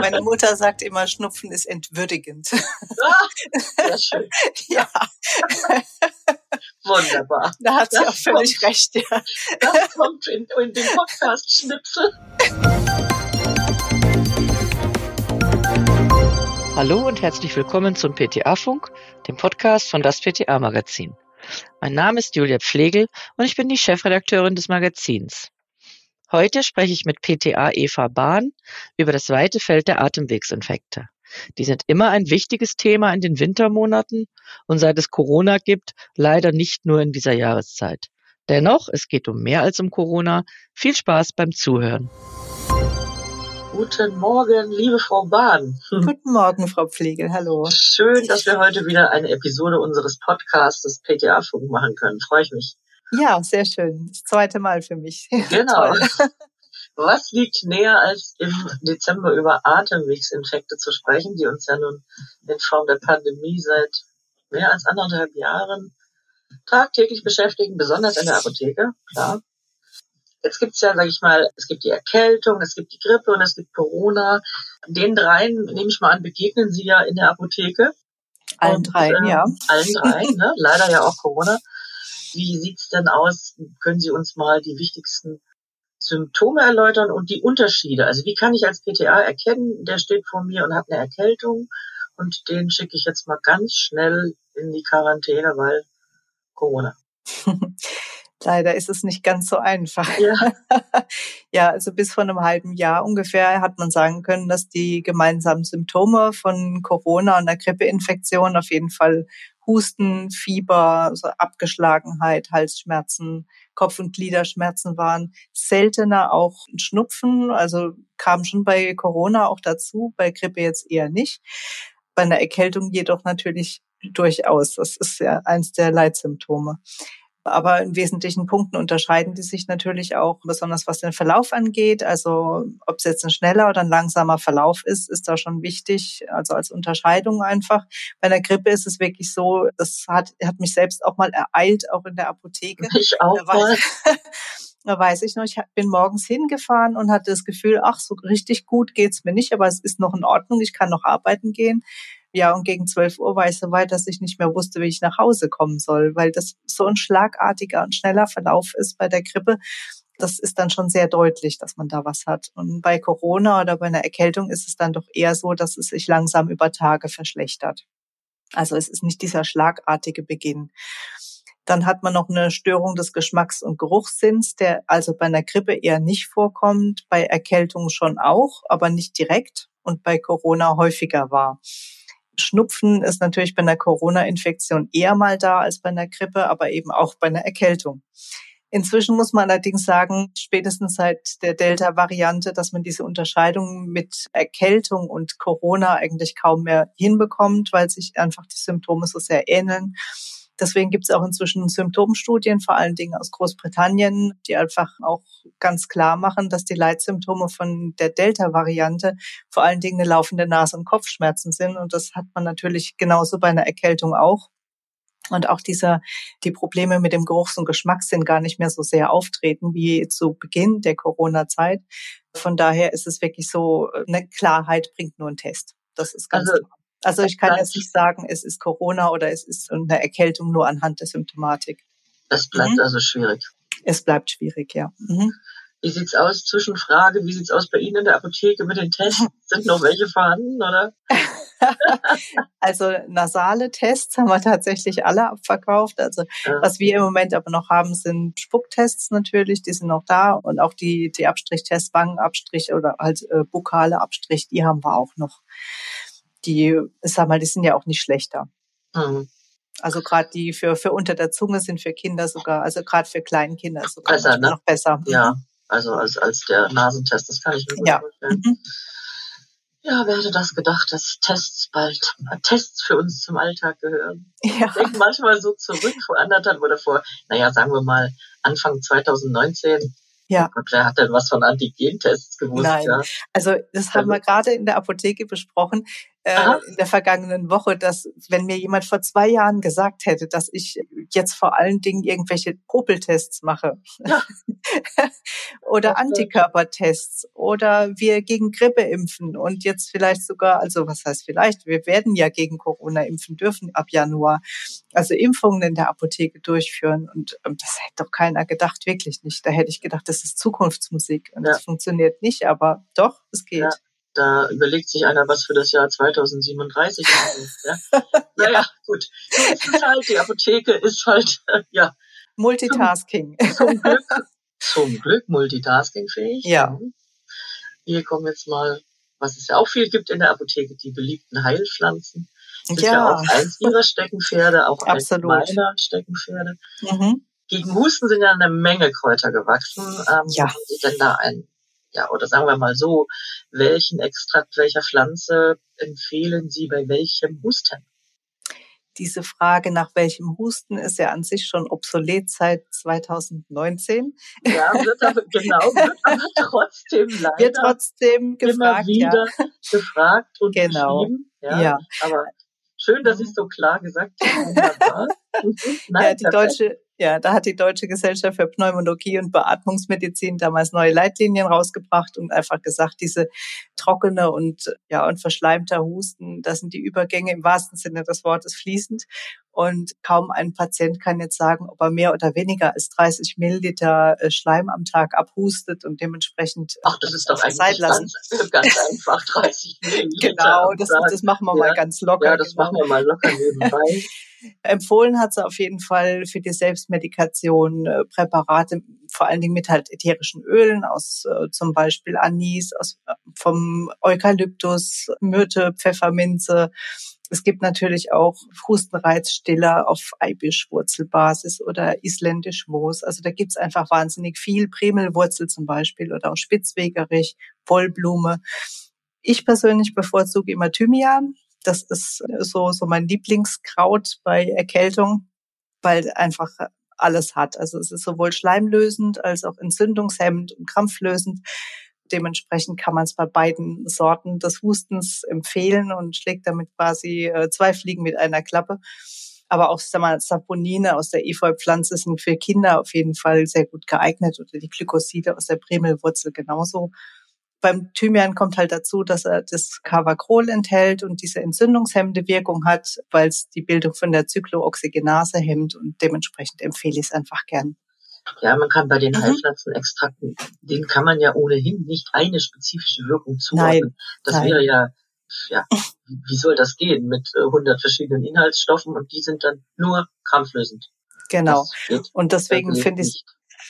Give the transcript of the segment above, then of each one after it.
Meine Mutter sagt immer, Schnupfen ist entwürdigend. Ah, sehr schön. Ja. Wunderbar. Da hat sie Das auch völlig kommt. recht, ja. Das kommt in, in den Podcast-Schnipsel. Hallo und herzlich willkommen zum PTA-Funk, dem Podcast von das PTA-Magazin. Mein Name ist Julia Pflegel und ich bin die Chefredakteurin des Magazins. Heute spreche ich mit PTA Eva Bahn über das weite Feld der Atemwegsinfekte. Die sind immer ein wichtiges Thema in den Wintermonaten und seit es Corona gibt, leider nicht nur in dieser Jahreszeit. Dennoch, es geht um mehr als um Corona. Viel Spaß beim Zuhören. Guten Morgen, liebe Frau Bahn. Guten Morgen, Frau Pflegel. Hallo. Schön, dass wir heute wieder eine Episode unseres Podcasts des PTA-Funk machen können. Freue ich mich. Ja, sehr schön. Das zweite Mal für mich. Genau. Was liegt näher, als im Dezember über Atemwegsinfekte zu sprechen, die uns ja nun in Form der Pandemie seit mehr als anderthalb Jahren tagtäglich beschäftigen, besonders in der Apotheke, klar. Jetzt gibt's ja, sage ich mal, es gibt die Erkältung, es gibt die Grippe und es gibt Corona. Den dreien, nehme ich mal an, begegnen Sie ja in der Apotheke. Allen Und, dreien, äh, ja. Allen dreien, ne? leider ja auch Corona. Wie sieht's denn aus? Können Sie uns mal die wichtigsten Symptome erläutern und die Unterschiede? Also wie kann ich als PTA erkennen, der steht vor mir und hat eine Erkältung und den schicke ich jetzt mal ganz schnell in die Quarantäne, weil Corona. Leider ist es nicht ganz so einfach. Ja. ja, also bis vor einem halben Jahr ungefähr hat man sagen können, dass die gemeinsamen Symptome von Corona und der Grippeinfektion auf jeden Fall Husten, Fieber, so Abgeschlagenheit, Halsschmerzen, Kopf- und Gliederschmerzen waren. Seltener auch Schnupfen, also kam schon bei Corona auch dazu, bei Grippe jetzt eher nicht. Bei einer Erkältung jedoch natürlich durchaus. Das ist ja eins der Leitsymptome. Aber in wesentlichen Punkten unterscheiden die sich natürlich auch, besonders was den Verlauf angeht. Also ob es jetzt ein schneller oder ein langsamer Verlauf ist, ist da schon wichtig. Also als Unterscheidung einfach. Bei einer Grippe ist es wirklich so, das hat, hat mich selbst auch mal ereilt, auch in der Apotheke. Ich auch mal. weiß, da weiß ich noch, ich bin morgens hingefahren und hatte das Gefühl, ach, so richtig gut geht's mir nicht, aber es ist noch in Ordnung, ich kann noch arbeiten gehen. Ja, und gegen 12 Uhr war ich so weit, dass ich nicht mehr wusste, wie ich nach Hause kommen soll, weil das so ein schlagartiger und schneller Verlauf ist bei der Grippe. Das ist dann schon sehr deutlich, dass man da was hat. Und bei Corona oder bei einer Erkältung ist es dann doch eher so, dass es sich langsam über Tage verschlechtert. Also es ist nicht dieser schlagartige Beginn. Dann hat man noch eine Störung des Geschmacks- und Geruchssinns, der also bei einer Grippe eher nicht vorkommt, bei Erkältung schon auch, aber nicht direkt und bei Corona häufiger war. Schnupfen ist natürlich bei einer Corona-Infektion eher mal da als bei einer Grippe, aber eben auch bei einer Erkältung. Inzwischen muss man allerdings sagen, spätestens seit der Delta-Variante, dass man diese Unterscheidung mit Erkältung und Corona eigentlich kaum mehr hinbekommt, weil sich einfach die Symptome so sehr ähneln. Deswegen gibt es auch inzwischen Symptomstudien, vor allen Dingen aus Großbritannien, die einfach auch ganz klar machen, dass die Leitsymptome von der Delta-Variante vor allen Dingen eine laufende Nase- und Kopfschmerzen sind. Und das hat man natürlich genauso bei einer Erkältung auch. Und auch dieser, die Probleme mit dem Geruchs- und Geschmackssinn gar nicht mehr so sehr auftreten wie zu Beginn der Corona-Zeit. Von daher ist es wirklich so, eine Klarheit bringt nur ein Test. Das ist ganz Also, klar. Also ich kann jetzt nicht sagen, es ist Corona oder es ist eine Erkältung nur anhand der Symptomatik. Das bleibt Mhm. also schwierig. Es bleibt schwierig, ja. Mhm. Wie sieht's aus? Zwischenfrage, wie sieht's aus bei Ihnen in der Apotheke mit den Tests? Sind noch welche vorhanden, oder? Also nasale Tests haben wir tatsächlich alle abverkauft. Also Ja. was wir im Moment aber noch haben, sind Spucktests natürlich, die sind noch da und auch die, die Abstrichtests, Wangenabstrich oder halt äh, bukale Abstrich, die haben wir auch noch. Die, ich sag mal, die sind ja auch nicht schlechter. Hm. Also gerade die für, für unter der Zunge sind für Kinder sogar, also gerade für Kleinkinder sogar Besser, manchmal ne? noch besser. Ja, also als, als der Nasentest, das kann ich mir gut Ja. vorstellen. Mhm. Ja, wer hätte das gedacht, dass Tests bald, Tests für uns zum Alltag gehören? Ja. Ich denke manchmal so zurück vor anderthalb oder vor, naja, sagen wir mal Anfang 2019. Ja. Oh Gott, wer hat denn was von Antigentests gewusst? Nein. Ja? Also das haben Also- wir gerade in der Apotheke besprochen. Äh, in der vergangenen Woche, dass wenn mir jemand vor zwei Jahren gesagt hätte, dass ich jetzt vor allen Dingen irgendwelche Popeltests mache ja. oder Antikörpertests oder wir gegen Grippe impfen und jetzt vielleicht sogar, also was heißt vielleicht, wir werden ja gegen Corona impfen dürfen ab Januar, also Impfungen in der Apotheke durchführen und ähm, das hätte doch keiner gedacht, wirklich nicht. Da hätte ich gedacht, das ist Zukunftsmusik und ja. das funktioniert nicht, aber doch, es geht. Ja. Da überlegt sich einer was für das Jahr 2037. ja. Naja, gut. Ist halt, die Apotheke ist halt, ja. Multitasking. Zum, zum Glück, zum Glück multitaskingfähig. Ja. Hier kommen jetzt mal, was es ja auch viel gibt in der Apotheke, die beliebten Heilpflanzen. Das ja. ist ja auch eins ihrer Steckenpferde, auch Absolut. eins meiner Steckenpferde. Mhm. Gegen Husten sind ja eine Menge Kräuter gewachsen. Ähm, ja. Haben Sie denn da ein ja, oder sagen wir mal so, welchen Extrakt welcher Pflanze empfehlen Sie bei welchem Husten? Diese Frage nach welchem Husten ist ja an sich schon obsolet seit 2019. Ja, wird aber, genau, wird aber trotzdem leider wird trotzdem gefragt, immer wieder ja. gefragt und genau. Ja, ja. Aber schön, dass Sie es so klar gesagt haben. Nein, ja, die deutsche ja, da hat die Deutsche Gesellschaft für Pneumologie und Beatmungsmedizin damals neue Leitlinien rausgebracht und einfach gesagt, diese trockene und ja und verschleimter Husten, das sind die Übergänge im wahrsten Sinne des Wortes fließend. Und kaum ein Patient kann jetzt sagen, ob er mehr oder weniger als 30 Milliliter äh, Schleim am Tag abhustet und dementsprechend Ach, das ist doch eigentlich ganz, ganz einfach 30 Milliliter. genau, das, das machen wir ja. mal ganz locker. Ja, das genau. machen wir mal locker nebenbei. Empfohlen hat sie auf jeden Fall für die Selbstmedikation äh, Präparate, vor allen Dingen mit halt ätherischen Ölen aus äh, zum Beispiel Anis, aus, äh, vom Eukalyptus, Myrte, Pfefferminze. Es gibt natürlich auch Hustenreizstiller auf Eibischwurzelbasis oder isländisch Moos. Also da gibt's einfach wahnsinnig viel. Primelwurzel zum Beispiel oder auch Spitzwegerich, Wollblume. Ich persönlich bevorzuge immer Thymian. Das ist so, so mein Lieblingskraut bei Erkältung, weil einfach alles hat. Also es ist sowohl schleimlösend als auch entzündungshemmend und krampflösend. Dementsprechend kann man es bei beiden Sorten des Hustens empfehlen und schlägt damit quasi äh, zwei Fliegen mit einer Klappe. Aber auch sag mal, Saponine aus der Efeu-Pflanze sind für Kinder auf jeden Fall sehr gut geeignet oder die Glykoside aus der Primelwurzel genauso beim Thymian kommt halt dazu, dass er das Cavakrol enthält und diese entzündungshemmende Wirkung hat, weil es die Bildung von der Zyklooxygenase hemmt und dementsprechend empfehle ich es einfach gern. Ja, man kann bei den mhm. Heilpflanzenextrakten, denen kann man ja ohnehin nicht eine spezifische Wirkung zuordnen. Das nein. wäre ja, ja, wie soll das gehen mit 100 äh, verschiedenen Inhaltsstoffen und die sind dann nur krampflösend. Genau. Und deswegen finde ich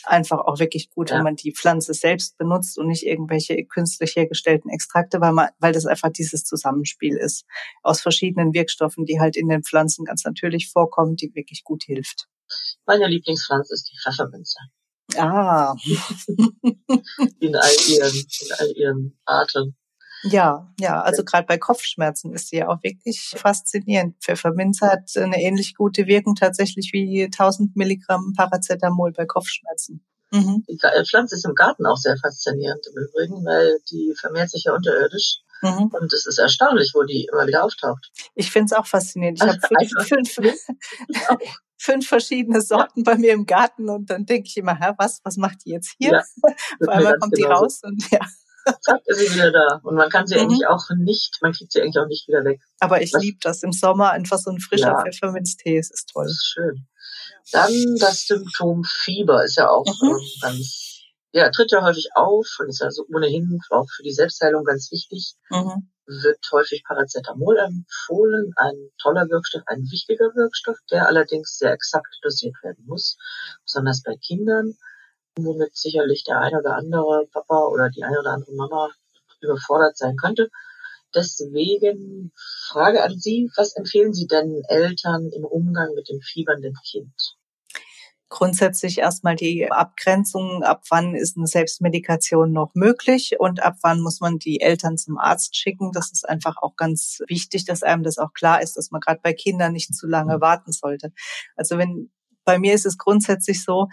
einfach auch wirklich gut, ja. wenn man die Pflanze selbst benutzt und nicht irgendwelche künstlich hergestellten Extrakte, weil man, weil das einfach dieses Zusammenspiel ist aus verschiedenen Wirkstoffen, die halt in den Pflanzen ganz natürlich vorkommen, die wirklich gut hilft. Meine Lieblingspflanze ist die Pfefferminze. Ah. in all ihren, in all ihren Arten. Ja, ja, also gerade bei Kopfschmerzen ist sie ja auch wirklich faszinierend. Pfefferminze hat eine ähnlich gute Wirkung tatsächlich wie 1000 Milligramm Paracetamol bei Kopfschmerzen. Mhm. Die Pflanze ist im Garten auch sehr faszinierend im Übrigen, weil die vermehrt sich ja unterirdisch. Mhm. Und es ist erstaunlich, wo die immer wieder auftaucht. Ich finde es auch faszinierend. Ich habe fünf, fünf, fünf verschiedene Sorten bei mir im Garten und dann denke ich immer, Hä, was, was macht die jetzt hier? Ja, Auf einmal kommt die raus und ja zack, ist sie wieder da. Und man kann sie mhm. eigentlich auch nicht, man kriegt sie eigentlich auch nicht wieder weg. Aber ich liebe das im Sommer, einfach so ein frischer ja. Pfefferminztee, es ist toll. Das ist schön. Dann das Symptom Fieber ist ja auch mhm. ganz, ja, tritt ja häufig auf und ist ja so ohnehin auch für die Selbstheilung ganz wichtig. Mhm. Wird häufig Paracetamol empfohlen, ein toller Wirkstoff, ein wichtiger Wirkstoff, der allerdings sehr exakt dosiert werden muss, besonders bei Kindern womit sicherlich der eine oder andere Papa oder die eine oder andere Mama überfordert sein könnte. Deswegen Frage an Sie, was empfehlen Sie denn Eltern im Umgang mit dem fiebernden Kind? Grundsätzlich erstmal die Abgrenzung, ab wann ist eine Selbstmedikation noch möglich und ab wann muss man die Eltern zum Arzt schicken. Das ist einfach auch ganz wichtig, dass einem das auch klar ist, dass man gerade bei Kindern nicht zu lange warten sollte. Also wenn Bei mir ist es grundsätzlich so,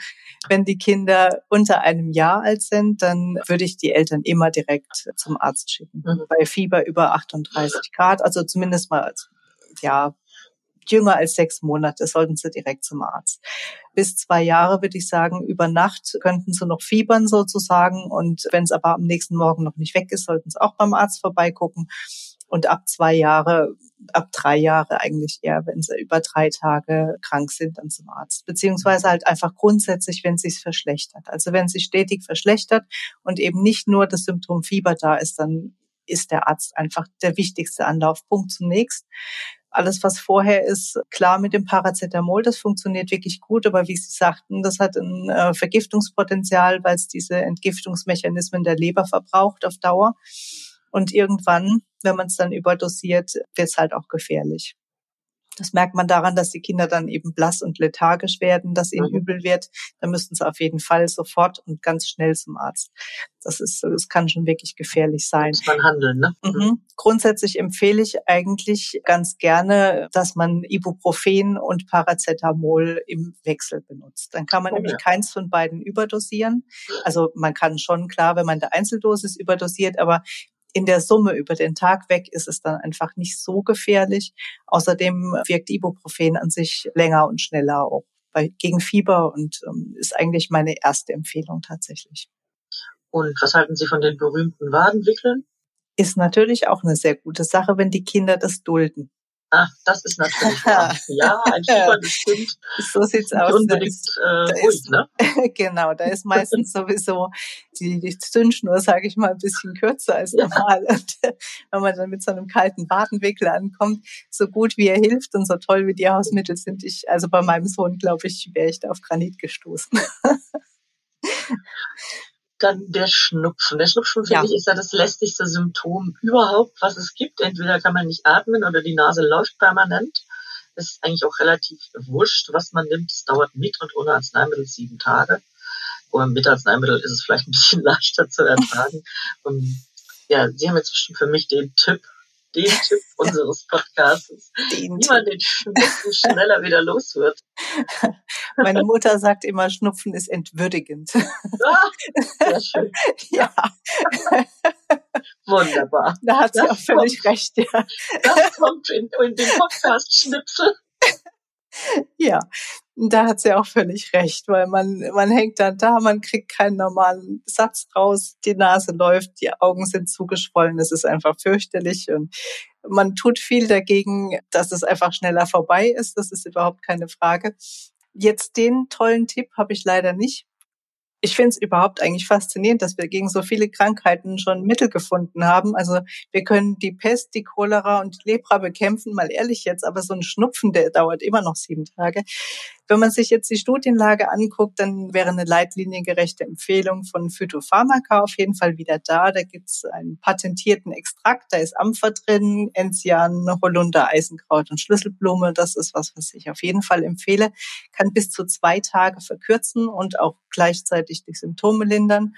wenn die Kinder unter einem Jahr alt sind, dann würde ich die Eltern immer direkt zum Arzt schicken. Mhm. Bei Fieber über 38 Grad, also zumindest mal ja jünger als sechs Monate sollten sie direkt zum Arzt. Bis zwei Jahre würde ich sagen, über Nacht könnten sie noch fiebern sozusagen. Und wenn es aber am nächsten Morgen noch nicht weg ist, sollten sie auch beim Arzt vorbeigucken und ab zwei Jahre, ab drei Jahre eigentlich eher, wenn sie über drei Tage krank sind, dann zum Arzt. Beziehungsweise halt einfach grundsätzlich, wenn es sich verschlechtert. Also wenn es sich stetig verschlechtert und eben nicht nur das Symptom Fieber da ist, dann ist der Arzt einfach der wichtigste Anlaufpunkt zunächst. Alles, was vorher ist, klar mit dem Paracetamol, das funktioniert wirklich gut, aber wie Sie sagten, das hat ein äh, Vergiftungspotenzial, weil es diese Entgiftungsmechanismen der Leber verbraucht auf Dauer. Und irgendwann, wenn man es dann überdosiert, wird es halt auch gefährlich. Das merkt man daran, dass die Kinder dann eben blass und lethargisch werden, dass ihnen mhm. übel wird. Da müssten sie auf jeden Fall sofort und ganz schnell zum Arzt. Das ist, das kann schon wirklich gefährlich sein. Muss man handeln, ne? Mhm. mhm. Grundsätzlich empfehle ich eigentlich ganz gerne, dass man Ibuprofen und Paracetamol im Wechsel benutzt. Dann kann man oh, nämlich ja. keins von beiden überdosieren. Also man kann schon klar, wenn man der Einzeldosis überdosiert, aber in der Summe über den Tag weg ist es dann einfach nicht so gefährlich. Außerdem wirkt Ibuprofen an sich länger und schneller auch bei, gegen Fieber und ähm, ist eigentlich meine erste Empfehlung tatsächlich. Und was halten Sie von den berühmten Wadenwickeln? Ist natürlich auch eine sehr gute Sache, wenn die Kinder das dulden. Ach, das ist natürlich wahr. Ja, ein fieberndes Kind. So sieht's aus. Unbedingt äh, ruhig, ist, ne? genau, da ist meistens sowieso die, die Zündschnur, sage ich mal, ein bisschen kürzer als normal. Ja. Und wenn man dann mit so einem kalten Badenwickel ankommt, so gut wie er hilft und so toll wie die Hausmittel sind, ich, also bei meinem Sohn, glaube ich, wäre ich da auf Granit gestoßen. Dann der Schnupfen. Der Schnupfen, finde ja. ich, ist ja das lästigste Symptom überhaupt, was es gibt. Entweder kann man nicht atmen oder die Nase läuft permanent. Es ist eigentlich auch relativ wurscht, was man nimmt. Es dauert mit und ohne Arzneimittel sieben Tage. Oder mit Arzneimittel ist es vielleicht ein bisschen leichter zu ertragen. und ja, Sie haben jetzt bestimmt für mich den Tipp, den Tipp unseres Podcasts, den wie man den Schnupfen schneller wieder los wird. Meine Mutter sagt immer, Schnupfen ist entwürdigend. Ah, sehr schön. Ja. Wunderbar. Da hat sie das auch völlig kommt, recht, ja. Das kommt in, in den Podcast-Schnipsel. Ja, da hat sie auch völlig recht, weil man, man hängt dann da, man kriegt keinen normalen Satz raus, die Nase läuft, die Augen sind zugeschwollen, es ist einfach fürchterlich und man tut viel dagegen, dass es einfach schneller vorbei ist, das ist überhaupt keine Frage. Jetzt den tollen Tipp habe ich leider nicht ich finde es überhaupt eigentlich faszinierend, dass wir gegen so viele Krankheiten schon Mittel gefunden haben. Also wir können die Pest, die Cholera und die Lepra bekämpfen, mal ehrlich jetzt, aber so ein Schnupfen, der dauert immer noch sieben Tage. Wenn man sich jetzt die Studienlage anguckt, dann wäre eine leitliniengerechte Empfehlung von Phytopharmaka auf jeden Fall wieder da. Da gibt's einen patentierten Extrakt, da ist Ampfer drin, Enzian, Holunder, Eisenkraut und Schlüsselblume. Das ist was, was ich auf jeden Fall empfehle. Kann bis zu zwei Tage verkürzen und auch gleichzeitig die Symptome lindern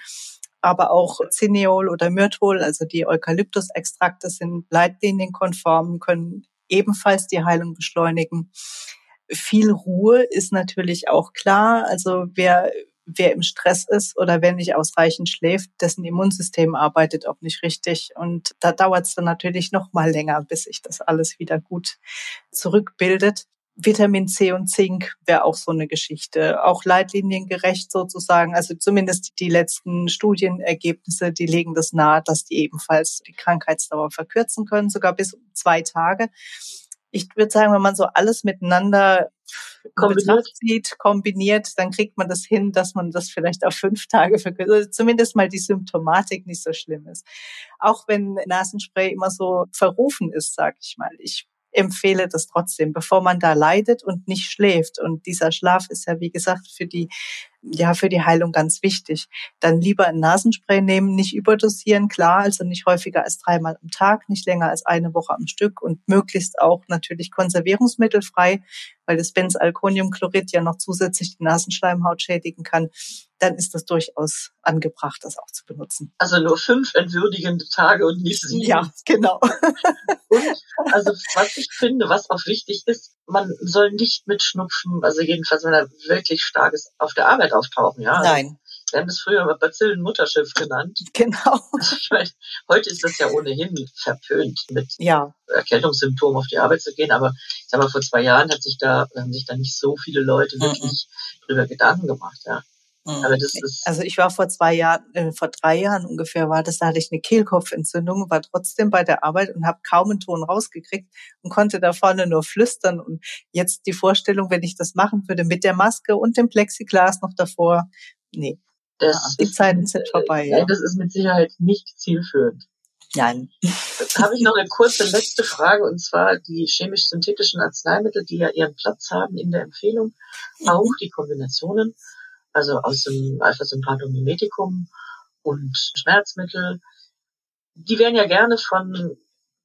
aber auch Cineol oder Myrtol, also die Eukalyptusextrakte sind leitlinienkonform, können ebenfalls die Heilung beschleunigen. Viel Ruhe ist natürlich auch klar. Also wer, wer im Stress ist oder wer nicht ausreichend schläft, dessen Immunsystem arbeitet auch nicht richtig. Und da dauert es dann natürlich noch mal länger, bis sich das alles wieder gut zurückbildet. Vitamin C und Zink wäre auch so eine Geschichte. Auch leitliniengerecht sozusagen. Also zumindest die letzten Studienergebnisse, die legen das nahe, dass die ebenfalls die Krankheitsdauer verkürzen können, sogar bis zwei Tage ich würde sagen, wenn man so alles miteinander kombiniert. sieht, kombiniert, dann kriegt man das hin, dass man das vielleicht auf fünf Tage verkürzt, also zumindest mal die Symptomatik nicht so schlimm ist. Auch wenn Nasenspray immer so verrufen ist, sag ich mal. Ich empfehle das trotzdem, bevor man da leidet und nicht schläft. Und dieser Schlaf ist ja, wie gesagt, für die, ja, für die Heilung ganz wichtig. Dann lieber ein Nasenspray nehmen, nicht überdosieren, klar, also nicht häufiger als dreimal am Tag, nicht länger als eine Woche am Stück und möglichst auch natürlich konservierungsmittelfrei, weil das Benzalkoniumchlorid ja noch zusätzlich die Nasenschleimhaut schädigen kann. Dann ist das durchaus angebracht, das auch zu benutzen. Also nur fünf entwürdigende Tage und nicht sieben. Ja, genau. und also was ich finde, was auch wichtig ist, man soll nicht mit Schnupfen, also jedenfalls wenn er wirklich stark ist, auf der Arbeit auftauchen. Ja? Nein. Wir haben das früher mal Bazillen-Mutterschiff genannt. Genau. Ich meine, heute ist das ja ohnehin verpönt, mit ja. Erkältungssymptomen auf die Arbeit zu gehen. Aber ich sag mal, vor zwei Jahren hat sich da, haben sich da nicht so viele Leute mhm. wirklich mhm. drüber Gedanken gemacht, ja. Mhm. Aber das ist also ich war vor zwei Jahren, äh, vor drei Jahren ungefähr war das, da hatte ich eine Kehlkopfentzündung, war trotzdem bei der Arbeit und habe kaum einen Ton rausgekriegt und konnte da vorne nur flüstern. Und jetzt die Vorstellung, wenn ich das machen würde mit der Maske und dem Plexiglas noch davor, nee, das ja, die ist, Zeiten sind vorbei. Ja. Das ist mit Sicherheit nicht zielführend. Nein. Jetzt habe ich noch eine kurze letzte Frage und zwar die chemisch-synthetischen Arzneimittel, die ja ihren Platz haben in der Empfehlung, auch die Kombinationen, also aus dem Alpha-Sympathomimeticum und Schmerzmittel, die werden ja gerne von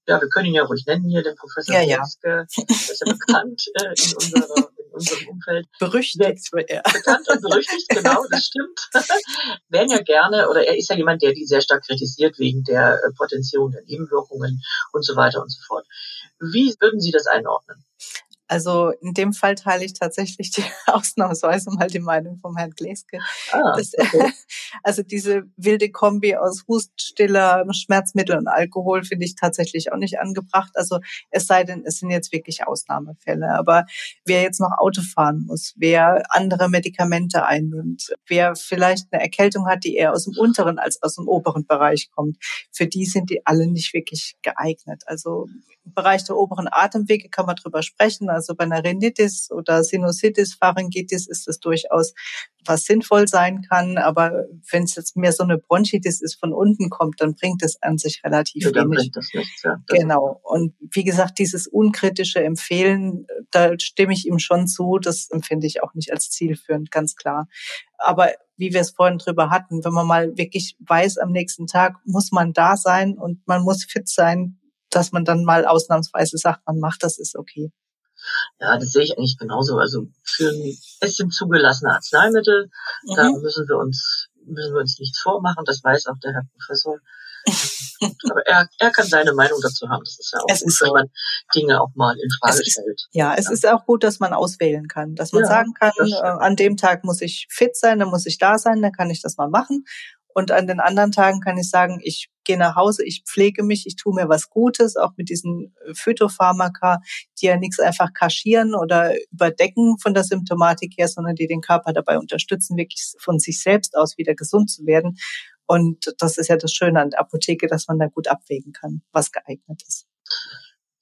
ja, wir können ihn ja ruhig nennen hier, den Professor ja, ja. der ist ja bekannt äh, in, unserer, in unserem Umfeld. Berüchtigt. Ja. Bekannt und berüchtigt, genau, das stimmt. Werden ja gerne, oder er ist ja jemand, der die sehr stark kritisiert wegen der äh, Potenzierung der Nebenwirkungen und so weiter und so fort. Wie würden Sie das einordnen? Also in dem Fall teile ich tatsächlich die ausnahmsweise mal die Meinung vom Herrn Gleske. Ah, okay. also diese wilde Kombi aus Huststiller, Schmerzmittel und Alkohol finde ich tatsächlich auch nicht angebracht. Also es sei denn, es sind jetzt wirklich Ausnahmefälle. Aber wer jetzt noch Auto fahren muss, wer andere Medikamente einnimmt, wer vielleicht eine Erkältung hat, die eher aus dem unteren als aus dem oberen Bereich kommt, für die sind die alle nicht wirklich geeignet. Also Bereich der oberen Atemwege kann man drüber sprechen. Also bei einer Rhinitis oder Sinusitis, Pharyngitis ist das durchaus was sinnvoll sein kann. Aber wenn es jetzt mehr so eine Bronchitis ist, von unten kommt, dann bringt es an sich relativ ja, wenig. Das nichts, ja. genau. Und wie gesagt, dieses unkritische Empfehlen, da stimme ich ihm schon zu. Das empfinde ich auch nicht als zielführend, ganz klar. Aber wie wir es vorhin drüber hatten, wenn man mal wirklich weiß, am nächsten Tag muss man da sein und man muss fit sein, dass man dann mal ausnahmsweise sagt, man macht das, ist okay. Ja, das sehe ich eigentlich genauso. Also für ein, es sind zugelassene Arzneimittel, mhm. da müssen wir uns müssen wir uns nichts vormachen, das weiß auch der Herr Professor. Aber er, er kann seine Meinung dazu haben. Das ist ja auch es gut, wenn man Dinge auch mal in Frage ist, stellt. Ja, es ja. ist auch gut, dass man auswählen kann. Dass man ja, sagen kann, äh, an dem Tag muss ich fit sein, dann muss ich da sein, dann kann ich das mal machen. Und an den anderen Tagen kann ich sagen, ich gehe nach Hause, ich pflege mich, ich tue mir was Gutes, auch mit diesen äh, Phytopharmaka, die ja nichts einfach kaschieren oder überdecken von der Symptomatik her, sondern die den Körper dabei unterstützen, wirklich von sich selbst aus wieder gesund zu werden. Und das ist ja das Schöne an der Apotheke, dass man da gut abwägen kann, was geeignet ist.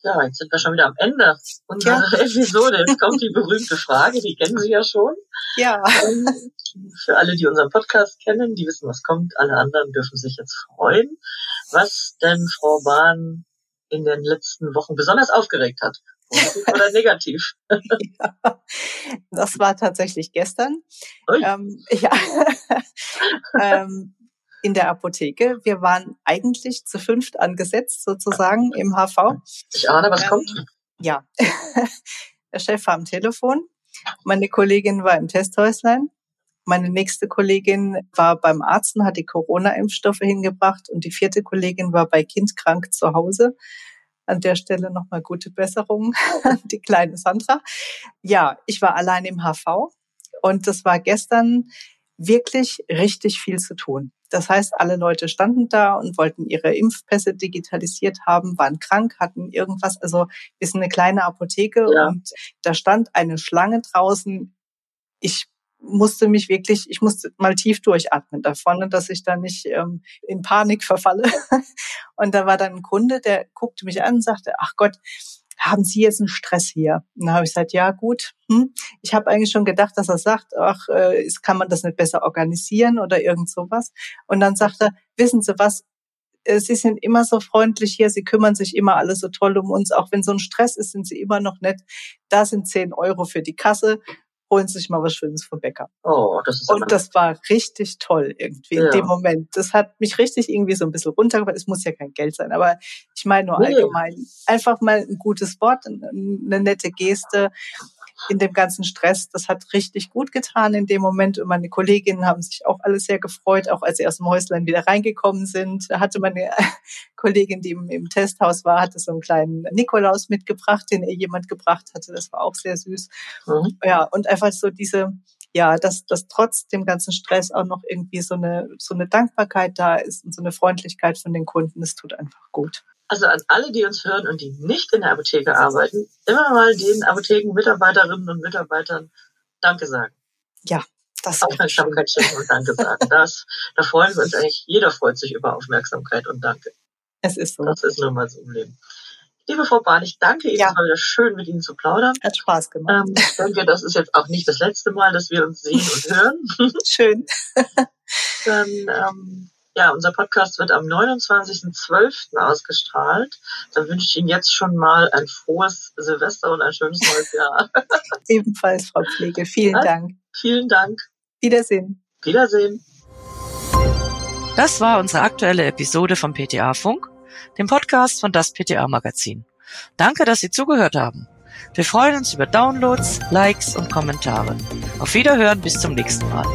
Ja, jetzt sind wir schon wieder am Ende unserer ja. Episode. Jetzt kommt die berühmte Frage, die kennen Sie ja schon. Ja. Ähm, für alle, die unseren Podcast kennen, die wissen, was kommt. Alle anderen dürfen sich jetzt freuen. Was denn Frau Bahn in den letzten Wochen besonders aufgeregt hat? Oder negativ? ja, das war tatsächlich gestern. Ähm, ja. ähm, in der Apotheke. Wir waren eigentlich zu fünft angesetzt, sozusagen im HV. Ich ahne, was ähm, kommt. Ja, der Chef war am Telefon. Meine Kollegin war im Testhäuslein. Meine nächste Kollegin war beim Arzt und hat die Corona-Impfstoffe hingebracht und die vierte Kollegin war bei Kind krank zu Hause. An der Stelle nochmal gute Besserung die kleine Sandra. Ja, ich war allein im HV und das war gestern wirklich richtig viel zu tun. Das heißt, alle Leute standen da und wollten ihre Impfpässe digitalisiert haben, waren krank, hatten irgendwas. Also sind eine kleine Apotheke ja. und da stand eine Schlange draußen. Ich musste mich wirklich, ich musste mal tief durchatmen davon, dass ich da nicht ähm, in Panik verfalle. Und da war dann ein Kunde, der guckte mich an und sagte, ach Gott, haben Sie jetzt einen Stress hier? Und dann habe ich gesagt, ja gut, hm. ich habe eigentlich schon gedacht, dass er sagt, ach, äh, kann man das nicht besser organisieren oder irgend sowas. Und dann sagt er, wissen Sie was, äh, Sie sind immer so freundlich hier, Sie kümmern sich immer alle so toll um uns. Auch wenn so ein Stress ist, sind Sie immer noch nett. Da sind zehn Euro für die Kasse holen Sie sich mal was Schönes vom Bäcker. Oh, das ist Und das war richtig toll irgendwie ja. in dem Moment. Das hat mich richtig irgendwie so ein bisschen runtergebracht. Es muss ja kein Geld sein, aber ich meine nur nee. allgemein. Einfach mal ein gutes Wort, eine nette Geste. In dem ganzen Stress. Das hat richtig gut getan in dem Moment. Und meine Kolleginnen haben sich auch alle sehr gefreut, auch als sie aus dem Häuslein wieder reingekommen sind. Da hatte meine Kollegin, die im, im Testhaus war, hatte so einen kleinen Nikolaus mitgebracht, den ihr jemand gebracht hatte. Das war auch sehr süß. Mhm. Ja, und einfach so diese, ja, dass, dass trotz dem ganzen Stress auch noch irgendwie so eine, so eine Dankbarkeit da ist und so eine Freundlichkeit von den Kunden. Es tut einfach gut. Also an alle, die uns hören und die nicht in der Apotheke arbeiten, immer mal den Apothekenmitarbeiterinnen und Mitarbeitern Danke sagen. Ja, das Aufmerksamkeit schenken und Danke sagen. Das, da freuen wir uns eigentlich. Jeder freut sich über Aufmerksamkeit und Danke. Es ist so. Das ist nun mal so im Leben. Liebe Frau Bahn, ich danke Ihnen. Ja. Es war wieder schön, mit Ihnen zu plaudern. Hat Spaß gemacht. Ähm, ich denke, das ist jetzt auch nicht das letzte Mal, dass wir uns sehen und hören. Schön. Dann, ähm, ja, unser Podcast wird am 29.12. ausgestrahlt. Dann wünsche ich Ihnen jetzt schon mal ein frohes Silvester und ein schönes neues Jahr. Ebenfalls, Frau Pflege. Vielen ja, Dank. Vielen Dank. Wiedersehen. Wiedersehen. Das war unsere aktuelle Episode vom PTA Funk dem Podcast von das PTA Magazin. Danke, dass Sie zugehört haben. Wir freuen uns über Downloads, Likes und Kommentare. Auf Wiederhören bis zum nächsten Mal.